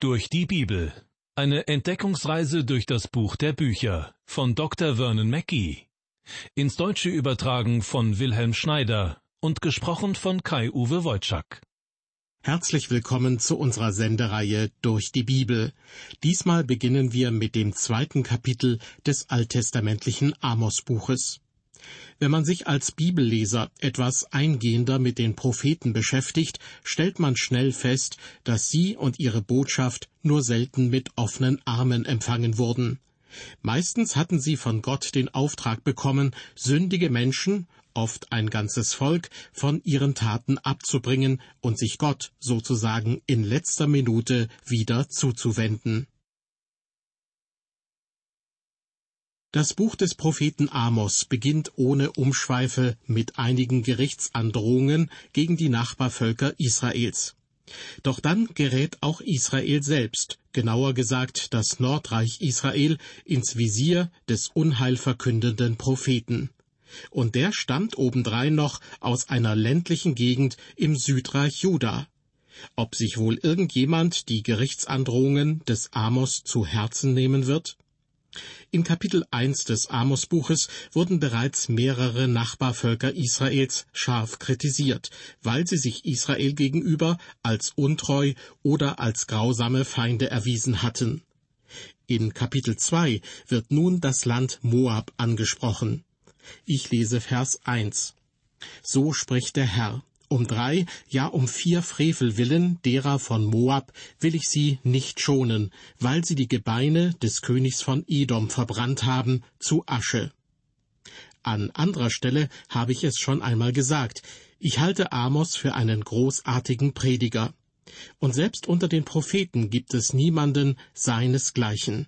Durch die Bibel. Eine Entdeckungsreise durch das Buch der Bücher von Dr. Vernon Mackey. Ins Deutsche übertragen von Wilhelm Schneider und gesprochen von Kai-Uwe Wojczak. Herzlich willkommen zu unserer Sendereihe Durch die Bibel. Diesmal beginnen wir mit dem zweiten Kapitel des alttestamentlichen Amos-Buches. Wenn man sich als Bibelleser etwas eingehender mit den Propheten beschäftigt, stellt man schnell fest, dass sie und ihre Botschaft nur selten mit offenen Armen empfangen wurden. Meistens hatten sie von Gott den Auftrag bekommen, sündige Menschen, oft ein ganzes Volk, von ihren Taten abzubringen und sich Gott sozusagen in letzter Minute wieder zuzuwenden. Das Buch des Propheten Amos beginnt ohne Umschweife mit einigen Gerichtsandrohungen gegen die Nachbarvölker Israels. Doch dann gerät auch Israel selbst, genauer gesagt das Nordreich Israel, ins Visier des unheilverkündenden Propheten. Und der stammt obendrein noch aus einer ländlichen Gegend im Südreich Juda. Ob sich wohl irgendjemand die Gerichtsandrohungen des Amos zu Herzen nehmen wird? In Kapitel 1 des Amos-Buches wurden bereits mehrere Nachbarvölker Israels scharf kritisiert, weil sie sich Israel gegenüber als untreu oder als grausame Feinde erwiesen hatten. In Kapitel 2 wird nun das Land Moab angesprochen. Ich lese Vers 1. So spricht der Herr. Um drei, ja um vier Frevel willen, derer von Moab, will ich sie nicht schonen, weil sie die Gebeine des Königs von Edom verbrannt haben zu Asche. An anderer Stelle habe ich es schon einmal gesagt, ich halte Amos für einen großartigen Prediger. Und selbst unter den Propheten gibt es niemanden seinesgleichen.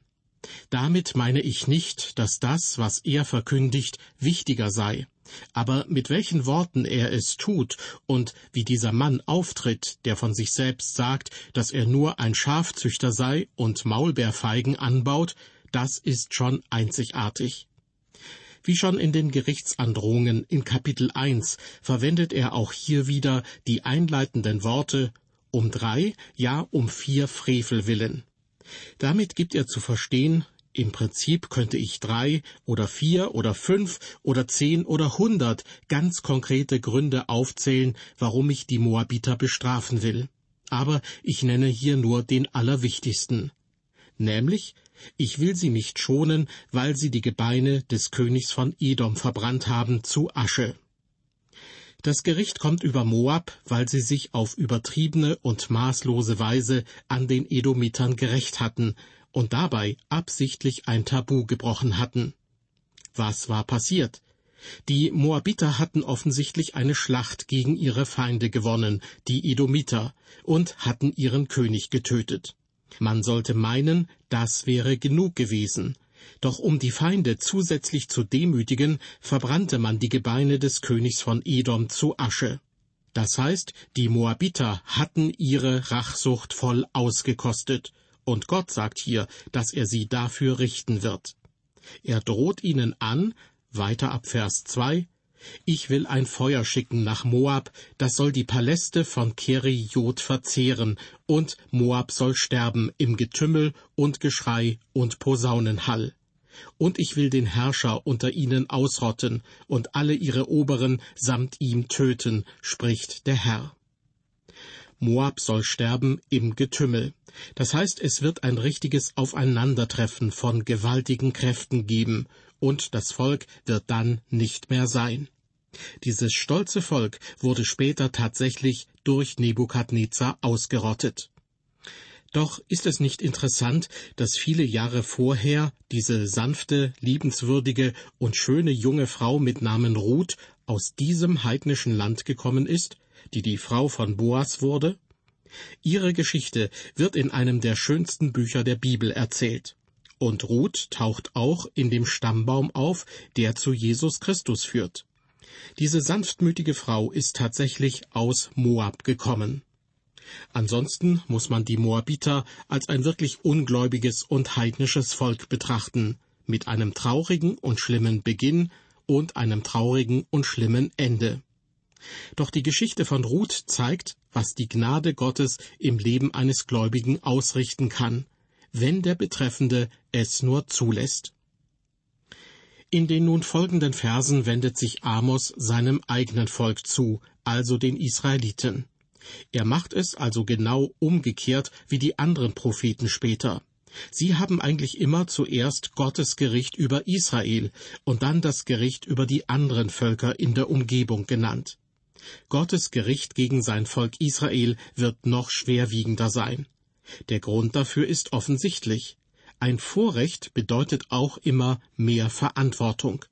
Damit meine ich nicht, dass das, was er verkündigt, wichtiger sei. Aber mit welchen Worten er es tut und wie dieser Mann auftritt, der von sich selbst sagt, dass er nur ein Schafzüchter sei und Maulbeerfeigen anbaut, das ist schon einzigartig. Wie schon in den Gerichtsandrohungen in Kapitel 1 verwendet er auch hier wieder die einleitenden Worte um drei, ja um vier Frevel willen. Damit gibt er zu verstehen, im Prinzip könnte ich drei oder vier oder fünf oder zehn oder hundert ganz konkrete Gründe aufzählen, warum ich die Moabiter bestrafen will. Aber ich nenne hier nur den allerwichtigsten. Nämlich, ich will sie nicht schonen, weil sie die Gebeine des Königs von Edom verbrannt haben zu Asche. Das Gericht kommt über Moab, weil sie sich auf übertriebene und maßlose Weise an den Edomitern gerecht hatten und dabei absichtlich ein Tabu gebrochen hatten. Was war passiert? Die Moabiter hatten offensichtlich eine Schlacht gegen ihre Feinde gewonnen, die Edomiter, und hatten ihren König getötet. Man sollte meinen, das wäre genug gewesen. Doch um die Feinde zusätzlich zu demütigen, verbrannte man die Gebeine des Königs von Edom zu Asche. Das heißt, die Moabiter hatten ihre Rachsucht voll ausgekostet, und Gott sagt hier, dass er sie dafür richten wird. Er droht ihnen an, weiter ab Vers 2, ich will ein Feuer schicken nach Moab, das soll die Paläste von Keriot verzehren, und Moab soll sterben im Getümmel und Geschrei und Posaunenhall. Und ich will den Herrscher unter ihnen ausrotten und alle ihre Oberen samt ihm töten, spricht der Herr. Moab soll sterben im Getümmel. Das heißt, es wird ein richtiges Aufeinandertreffen von gewaltigen Kräften geben, und das Volk wird dann nicht mehr sein. Dieses stolze Volk wurde später tatsächlich durch Nebukadnezar ausgerottet. Doch ist es nicht interessant, dass viele Jahre vorher diese sanfte, liebenswürdige und schöne junge Frau mit Namen Ruth aus diesem heidnischen Land gekommen ist? Die die Frau von Boas wurde? Ihre Geschichte wird in einem der schönsten Bücher der Bibel erzählt. Und Ruth taucht auch in dem Stammbaum auf, der zu Jesus Christus führt. Diese sanftmütige Frau ist tatsächlich aus Moab gekommen. Ansonsten muss man die Moabiter als ein wirklich ungläubiges und heidnisches Volk betrachten, mit einem traurigen und schlimmen Beginn und einem traurigen und schlimmen Ende. Doch die Geschichte von Ruth zeigt, was die Gnade Gottes im Leben eines Gläubigen ausrichten kann, wenn der Betreffende es nur zulässt. In den nun folgenden Versen wendet sich Amos seinem eigenen Volk zu, also den Israeliten. Er macht es also genau umgekehrt wie die anderen Propheten später. Sie haben eigentlich immer zuerst Gottes Gericht über Israel und dann das Gericht über die anderen Völker in der Umgebung genannt. Gottes Gericht gegen sein Volk Israel wird noch schwerwiegender sein. Der Grund dafür ist offensichtlich. Ein Vorrecht bedeutet auch immer mehr Verantwortung.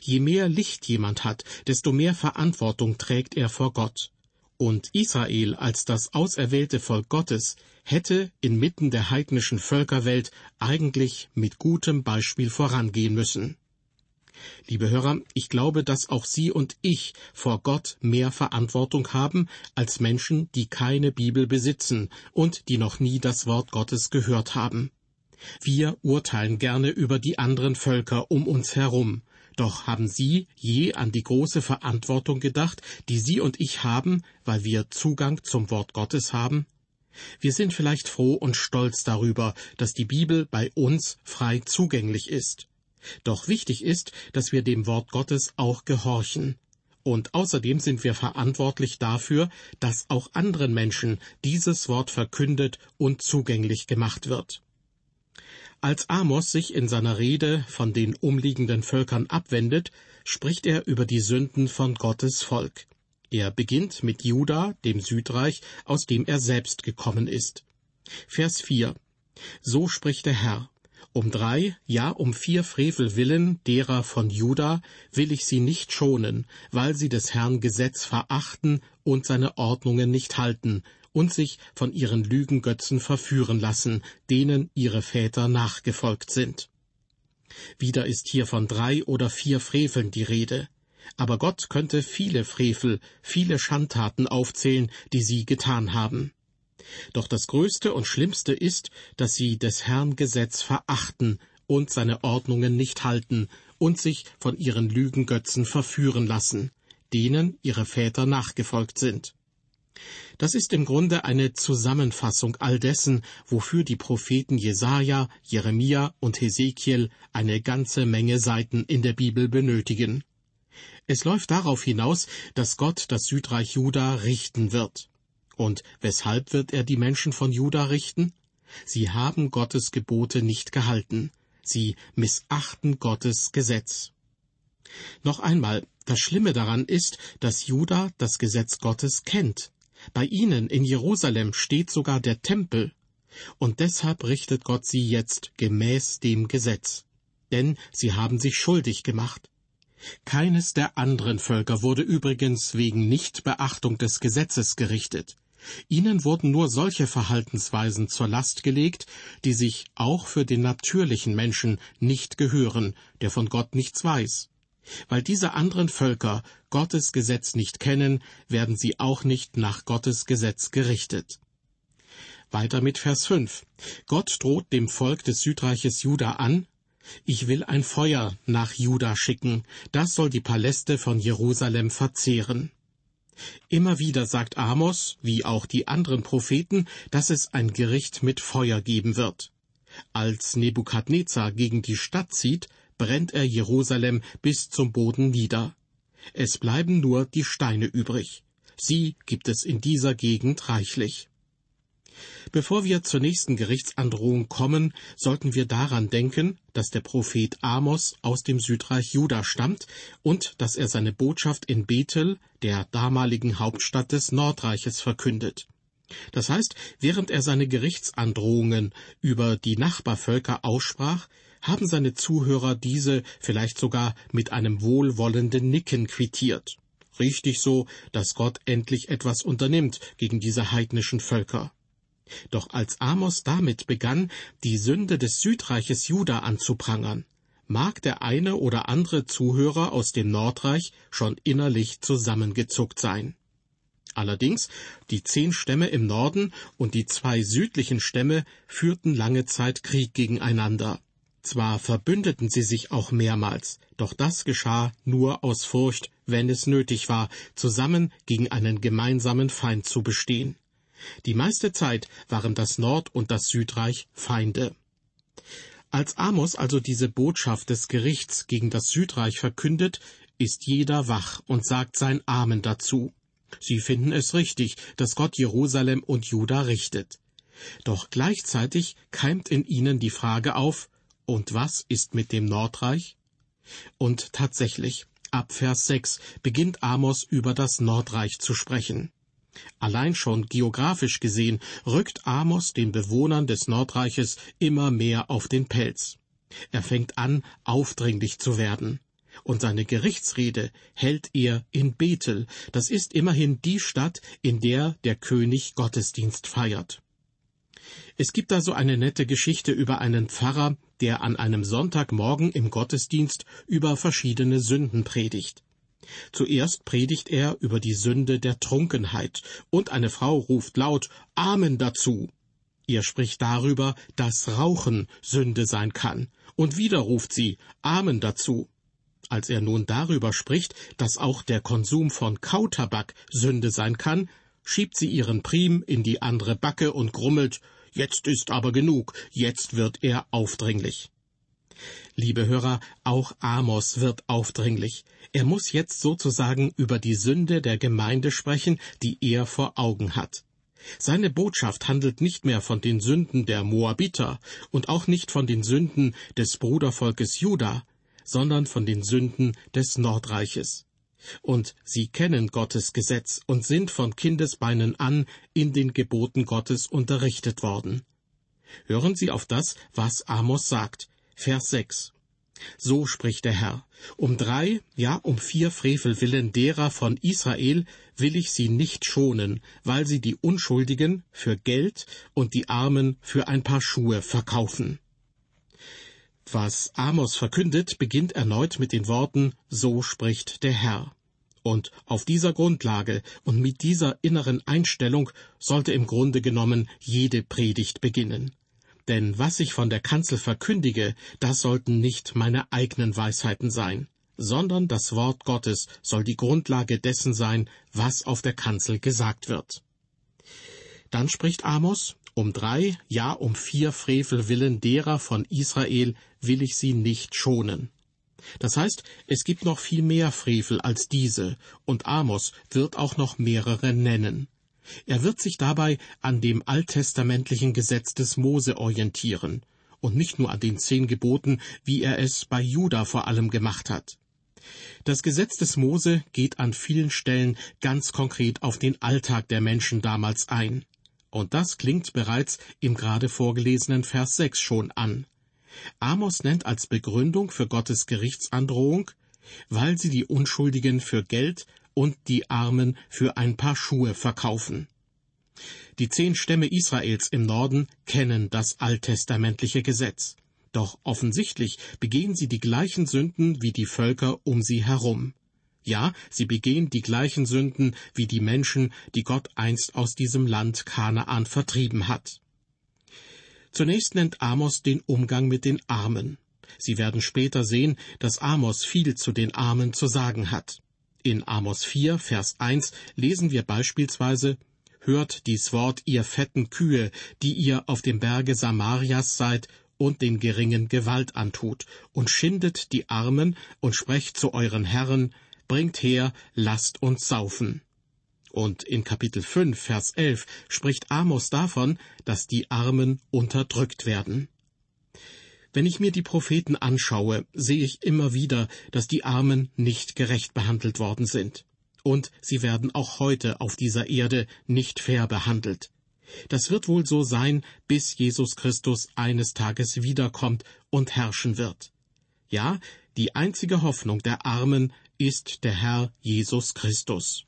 Je mehr Licht jemand hat, desto mehr Verantwortung trägt er vor Gott. Und Israel als das auserwählte Volk Gottes hätte inmitten der heidnischen Völkerwelt eigentlich mit gutem Beispiel vorangehen müssen. Liebe Hörer, ich glaube, dass auch Sie und ich vor Gott mehr Verantwortung haben als Menschen, die keine Bibel besitzen und die noch nie das Wort Gottes gehört haben. Wir urteilen gerne über die anderen Völker um uns herum, doch haben Sie je an die große Verantwortung gedacht, die Sie und ich haben, weil wir Zugang zum Wort Gottes haben? Wir sind vielleicht froh und stolz darüber, dass die Bibel bei uns frei zugänglich ist. Doch wichtig ist, dass wir dem Wort Gottes auch gehorchen. Und außerdem sind wir verantwortlich dafür, dass auch anderen Menschen dieses Wort verkündet und zugänglich gemacht wird. Als Amos sich in seiner Rede von den umliegenden Völkern abwendet, spricht er über die Sünden von Gottes Volk. Er beginnt mit Juda, dem Südreich, aus dem er selbst gekommen ist. Vers 4 So spricht der Herr. Um drei, ja um vier Frevel willen derer von Juda will ich sie nicht schonen, weil sie des Herrn Gesetz verachten und seine Ordnungen nicht halten, und sich von ihren Lügengötzen verführen lassen, denen ihre Väter nachgefolgt sind. Wieder ist hier von drei oder vier Freveln die Rede. Aber Gott könnte viele Frevel, viele Schandtaten aufzählen, die sie getan haben. Doch das Größte und Schlimmste ist, dass sie des Herrn Gesetz verachten und seine Ordnungen nicht halten und sich von ihren Lügengötzen verführen lassen, denen ihre Väter nachgefolgt sind. Das ist im Grunde eine Zusammenfassung all dessen, wofür die Propheten Jesaja, Jeremia und Hesekiel eine ganze Menge Seiten in der Bibel benötigen. Es läuft darauf hinaus, dass Gott das Südreich Juda richten wird. Und weshalb wird er die Menschen von Juda richten? Sie haben Gottes Gebote nicht gehalten. Sie missachten Gottes Gesetz. Noch einmal, das Schlimme daran ist, dass Juda das Gesetz Gottes kennt. Bei ihnen in Jerusalem steht sogar der Tempel, und deshalb richtet Gott sie jetzt gemäß dem Gesetz. Denn sie haben sich schuldig gemacht. Keines der anderen Völker wurde übrigens wegen Nichtbeachtung des Gesetzes gerichtet. Ihnen wurden nur solche Verhaltensweisen zur Last gelegt, die sich auch für den natürlichen Menschen nicht gehören, der von Gott nichts weiß. Weil diese anderen Völker Gottes Gesetz nicht kennen, werden sie auch nicht nach Gottes Gesetz gerichtet. Weiter mit Vers 5. Gott droht dem Volk des Südreiches Juda an, ich will ein Feuer nach Juda schicken, das soll die Paläste von Jerusalem verzehren. Immer wieder sagt Amos, wie auch die anderen Propheten, dass es ein Gericht mit Feuer geben wird. Als Nebukadnezar gegen die Stadt zieht, brennt er Jerusalem bis zum Boden nieder. Es bleiben nur die Steine übrig. Sie gibt es in dieser Gegend reichlich. Bevor wir zur nächsten Gerichtsandrohung kommen, sollten wir daran denken, dass der Prophet Amos aus dem Südreich Juda stammt und dass er seine Botschaft in Bethel, der damaligen Hauptstadt des Nordreiches, verkündet. Das heißt, während er seine Gerichtsandrohungen über die Nachbarvölker aussprach, haben seine Zuhörer diese vielleicht sogar mit einem wohlwollenden Nicken quittiert. Richtig so, dass Gott endlich etwas unternimmt gegen diese heidnischen Völker. Doch als Amos damit begann, die Sünde des Südreiches Juda anzuprangern, mag der eine oder andere Zuhörer aus dem Nordreich schon innerlich zusammengezuckt sein. Allerdings, die zehn Stämme im Norden und die zwei südlichen Stämme führten lange Zeit Krieg gegeneinander. Zwar verbündeten sie sich auch mehrmals, doch das geschah nur aus Furcht wenn es nötig war, zusammen gegen einen gemeinsamen Feind zu bestehen. Die meiste Zeit waren das Nord- und das Südreich Feinde. Als Amos also diese Botschaft des Gerichts gegen das Südreich verkündet, ist jeder wach und sagt sein Amen dazu. Sie finden es richtig, dass Gott Jerusalem und Juda richtet. Doch gleichzeitig keimt in ihnen die Frage auf, und was ist mit dem Nordreich? Und tatsächlich, ab Vers 6 beginnt Amos über das Nordreich zu sprechen. Allein schon geografisch gesehen rückt Amos den Bewohnern des Nordreiches immer mehr auf den Pelz. Er fängt an, aufdringlich zu werden. Und seine Gerichtsrede hält er in Bethel, das ist immerhin die Stadt, in der der König Gottesdienst feiert. Es gibt da so eine nette Geschichte über einen Pfarrer, der an einem Sonntagmorgen im Gottesdienst über verschiedene Sünden predigt. Zuerst predigt er über die Sünde der Trunkenheit, und eine Frau ruft laut Amen dazu. Er spricht darüber, dass Rauchen Sünde sein kann, und wieder ruft sie Amen dazu. Als er nun darüber spricht, dass auch der Konsum von Kautabak Sünde sein kann, schiebt sie ihren Prim in die andere Backe und grummelt Jetzt ist aber genug, jetzt wird er aufdringlich. Liebe Hörer, auch Amos wird aufdringlich. Er muss jetzt sozusagen über die Sünde der Gemeinde sprechen, die er vor Augen hat. Seine Botschaft handelt nicht mehr von den Sünden der Moabiter und auch nicht von den Sünden des Brudervolkes Juda, sondern von den Sünden des Nordreiches. Und sie kennen Gottes Gesetz und sind von Kindesbeinen an in den Geboten Gottes unterrichtet worden. Hören Sie auf das, was Amos sagt. Vers 6. So spricht der Herr. Um drei, ja um vier Frevel willen derer von Israel will ich sie nicht schonen, weil sie die Unschuldigen für Geld und die Armen für ein paar Schuhe verkaufen. Was Amos verkündet, beginnt erneut mit den Worten So spricht der Herr. Und auf dieser Grundlage und mit dieser inneren Einstellung sollte im Grunde genommen jede Predigt beginnen. Denn was ich von der Kanzel verkündige, das sollten nicht meine eigenen Weisheiten sein, sondern das Wort Gottes soll die Grundlage dessen sein, was auf der Kanzel gesagt wird. Dann spricht Amos, um drei, ja um vier Frevel willen derer von Israel will ich sie nicht schonen. Das heißt, es gibt noch viel mehr Frevel als diese, und Amos wird auch noch mehrere nennen. Er wird sich dabei an dem alttestamentlichen Gesetz des Mose orientieren, und nicht nur an den zehn Geboten, wie er es bei Juda vor allem gemacht hat. Das Gesetz des Mose geht an vielen Stellen ganz konkret auf den Alltag der Menschen damals ein. Und das klingt bereits im gerade vorgelesenen Vers 6 schon an. Amos nennt als Begründung für Gottes Gerichtsandrohung, weil sie die Unschuldigen für Geld und die Armen für ein paar Schuhe verkaufen. Die zehn Stämme Israels im Norden kennen das alttestamentliche Gesetz. Doch offensichtlich begehen sie die gleichen Sünden wie die Völker um sie herum. Ja, sie begehen die gleichen Sünden wie die Menschen, die Gott einst aus diesem Land Kanaan vertrieben hat. Zunächst nennt Amos den Umgang mit den Armen. Sie werden später sehen, dass Amos viel zu den Armen zu sagen hat. In Amos 4, Vers 1 lesen wir beispielsweise Hört dies Wort, ihr fetten Kühe, die ihr auf dem Berge Samarias seid und den Geringen Gewalt antut, und schindet die Armen und sprecht zu euren Herren, bringt her, lasst uns saufen. Und in Kapitel 5, Vers 11 spricht Amos davon, dass die Armen unterdrückt werden. Wenn ich mir die Propheten anschaue, sehe ich immer wieder, dass die Armen nicht gerecht behandelt worden sind. Und sie werden auch heute auf dieser Erde nicht fair behandelt. Das wird wohl so sein, bis Jesus Christus eines Tages wiederkommt und herrschen wird. Ja, die einzige Hoffnung der Armen ist der Herr Jesus Christus.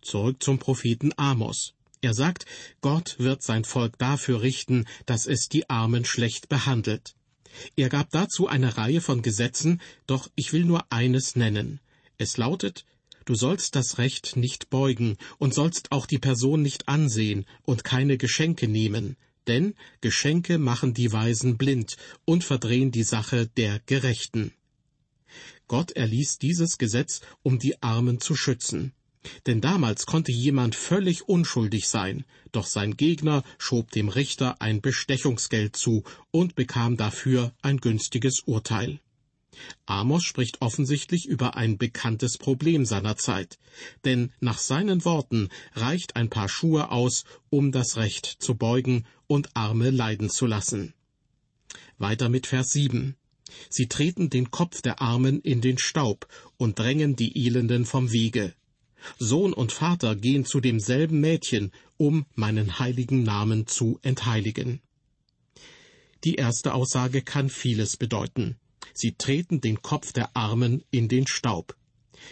Zurück zum Propheten Amos. Er sagt, Gott wird sein Volk dafür richten, dass es die Armen schlecht behandelt. Er gab dazu eine Reihe von Gesetzen, doch ich will nur eines nennen. Es lautet, Du sollst das Recht nicht beugen und sollst auch die Person nicht ansehen und keine Geschenke nehmen, denn Geschenke machen die Weisen blind und verdrehen die Sache der Gerechten. Gott erließ dieses Gesetz, um die Armen zu schützen. Denn damals konnte jemand völlig unschuldig sein, doch sein Gegner schob dem Richter ein Bestechungsgeld zu und bekam dafür ein günstiges Urteil. Amos spricht offensichtlich über ein bekanntes Problem seiner Zeit, denn nach seinen Worten reicht ein paar Schuhe aus, um das Recht zu beugen und Arme leiden zu lassen. Weiter mit Vers 7. Sie treten den Kopf der Armen in den Staub und drängen die Elenden vom Wege. Sohn und Vater gehen zu demselben Mädchen, um meinen heiligen Namen zu entheiligen. Die erste Aussage kann vieles bedeuten. Sie treten den Kopf der Armen in den Staub.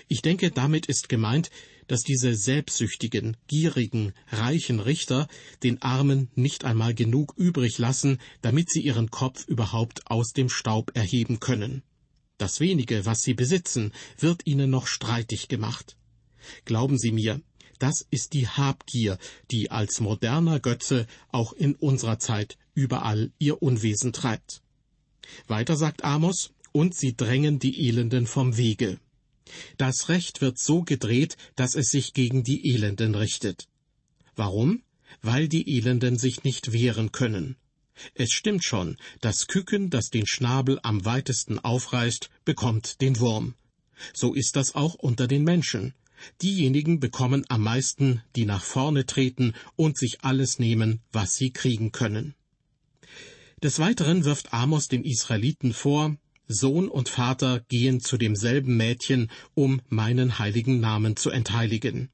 Ich denke, damit ist gemeint, dass diese selbstsüchtigen, gierigen, reichen Richter den Armen nicht einmal genug übrig lassen, damit sie ihren Kopf überhaupt aus dem Staub erheben können. Das wenige, was sie besitzen, wird ihnen noch streitig gemacht. Glauben Sie mir, das ist die Habgier, die als moderner Götze auch in unserer Zeit überall ihr Unwesen treibt. Weiter sagt Amos, und sie drängen die Elenden vom Wege. Das Recht wird so gedreht, dass es sich gegen die Elenden richtet. Warum? Weil die Elenden sich nicht wehren können. Es stimmt schon, das Küken, das den Schnabel am weitesten aufreißt, bekommt den Wurm. So ist das auch unter den Menschen. Diejenigen bekommen am meisten, die nach vorne treten und sich alles nehmen, was sie kriegen können. Des Weiteren wirft Amos den Israeliten vor, Sohn und Vater gehen zu demselben Mädchen, um meinen heiligen Namen zu entheiligen.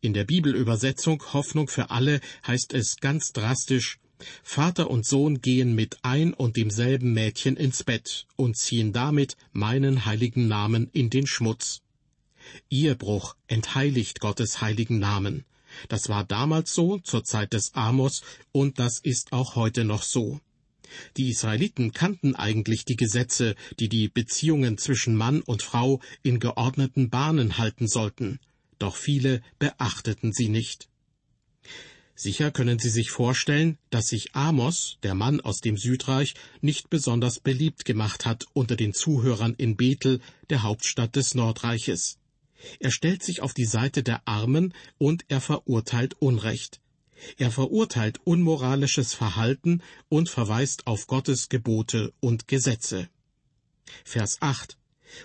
In der Bibelübersetzung Hoffnung für alle heißt es ganz drastisch Vater und Sohn gehen mit ein und demselben Mädchen ins Bett und ziehen damit meinen heiligen Namen in den Schmutz. Ehebruch entheiligt Gottes heiligen Namen. Das war damals so, zur Zeit des Amos, und das ist auch heute noch so. Die Israeliten kannten eigentlich die Gesetze, die die Beziehungen zwischen Mann und Frau in geordneten Bahnen halten sollten, doch viele beachteten sie nicht. Sicher können Sie sich vorstellen, dass sich Amos, der Mann aus dem Südreich, nicht besonders beliebt gemacht hat unter den Zuhörern in Bethel, der Hauptstadt des Nordreiches. Er stellt sich auf die Seite der Armen und er verurteilt Unrecht. Er verurteilt unmoralisches Verhalten und verweist auf Gottes Gebote und Gesetze. Vers 8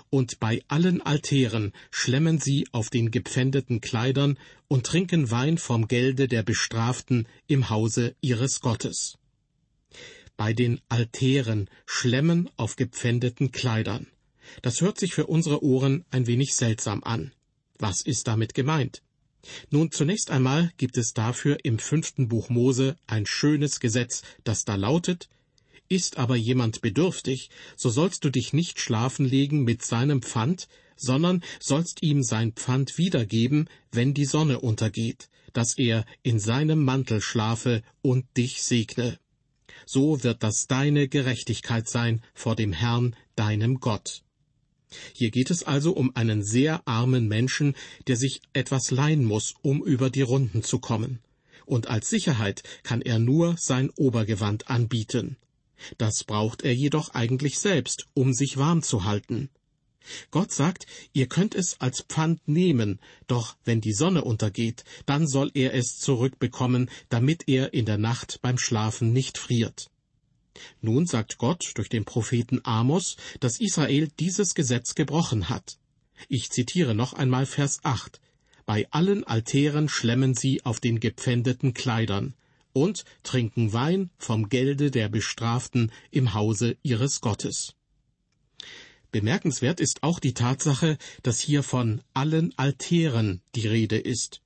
Und bei allen Altären schlemmen sie auf den gepfändeten Kleidern und trinken Wein vom Gelde der Bestraften im Hause ihres Gottes. Bei den Altären schlemmen auf gepfändeten Kleidern. Das hört sich für unsere Ohren ein wenig seltsam an. Was ist damit gemeint? Nun, zunächst einmal gibt es dafür im fünften Buch Mose ein schönes Gesetz, das da lautet, ist aber jemand bedürftig, so sollst du dich nicht schlafen legen mit seinem Pfand, sondern sollst ihm sein Pfand wiedergeben, wenn die Sonne untergeht, dass er in seinem Mantel schlafe und dich segne. So wird das deine Gerechtigkeit sein vor dem Herrn, deinem Gott. Hier geht es also um einen sehr armen Menschen, der sich etwas leihen muss, um über die Runden zu kommen. Und als Sicherheit kann er nur sein Obergewand anbieten. Das braucht er jedoch eigentlich selbst, um sich warm zu halten. Gott sagt, ihr könnt es als Pfand nehmen, doch wenn die Sonne untergeht, dann soll er es zurückbekommen, damit er in der Nacht beim Schlafen nicht friert. Nun sagt Gott durch den Propheten Amos, dass Israel dieses Gesetz gebrochen hat. Ich zitiere noch einmal Vers 8. Bei allen Altären schlemmen sie auf den gepfändeten Kleidern und trinken Wein vom Gelde der Bestraften im Hause ihres Gottes. Bemerkenswert ist auch die Tatsache, dass hier von allen Altären die Rede ist.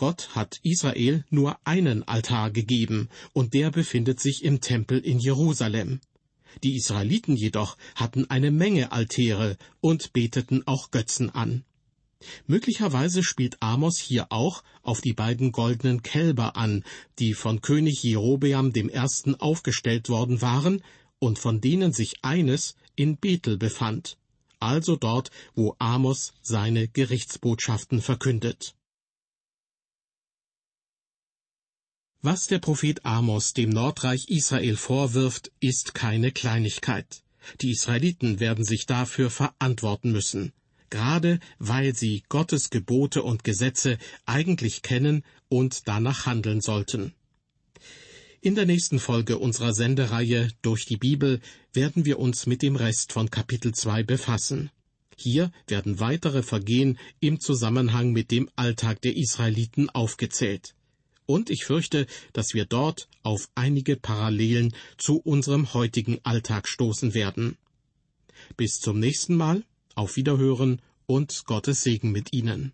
Gott hat Israel nur einen Altar gegeben, und der befindet sich im Tempel in Jerusalem. Die Israeliten jedoch hatten eine Menge Altäre und beteten auch Götzen an. Möglicherweise spielt Amos hier auch auf die beiden goldenen Kälber an, die von König Jerobeam Ersten aufgestellt worden waren und von denen sich eines in Bethel befand, also dort, wo Amos seine Gerichtsbotschaften verkündet. Was der Prophet Amos dem Nordreich Israel vorwirft, ist keine Kleinigkeit. Die Israeliten werden sich dafür verantworten müssen, gerade weil sie Gottes Gebote und Gesetze eigentlich kennen und danach handeln sollten. In der nächsten Folge unserer Sendereihe Durch die Bibel werden wir uns mit dem Rest von Kapitel 2 befassen. Hier werden weitere Vergehen im Zusammenhang mit dem Alltag der Israeliten aufgezählt. Und ich fürchte, dass wir dort auf einige Parallelen zu unserem heutigen Alltag stoßen werden. Bis zum nächsten Mal, auf Wiederhören und Gottes Segen mit Ihnen.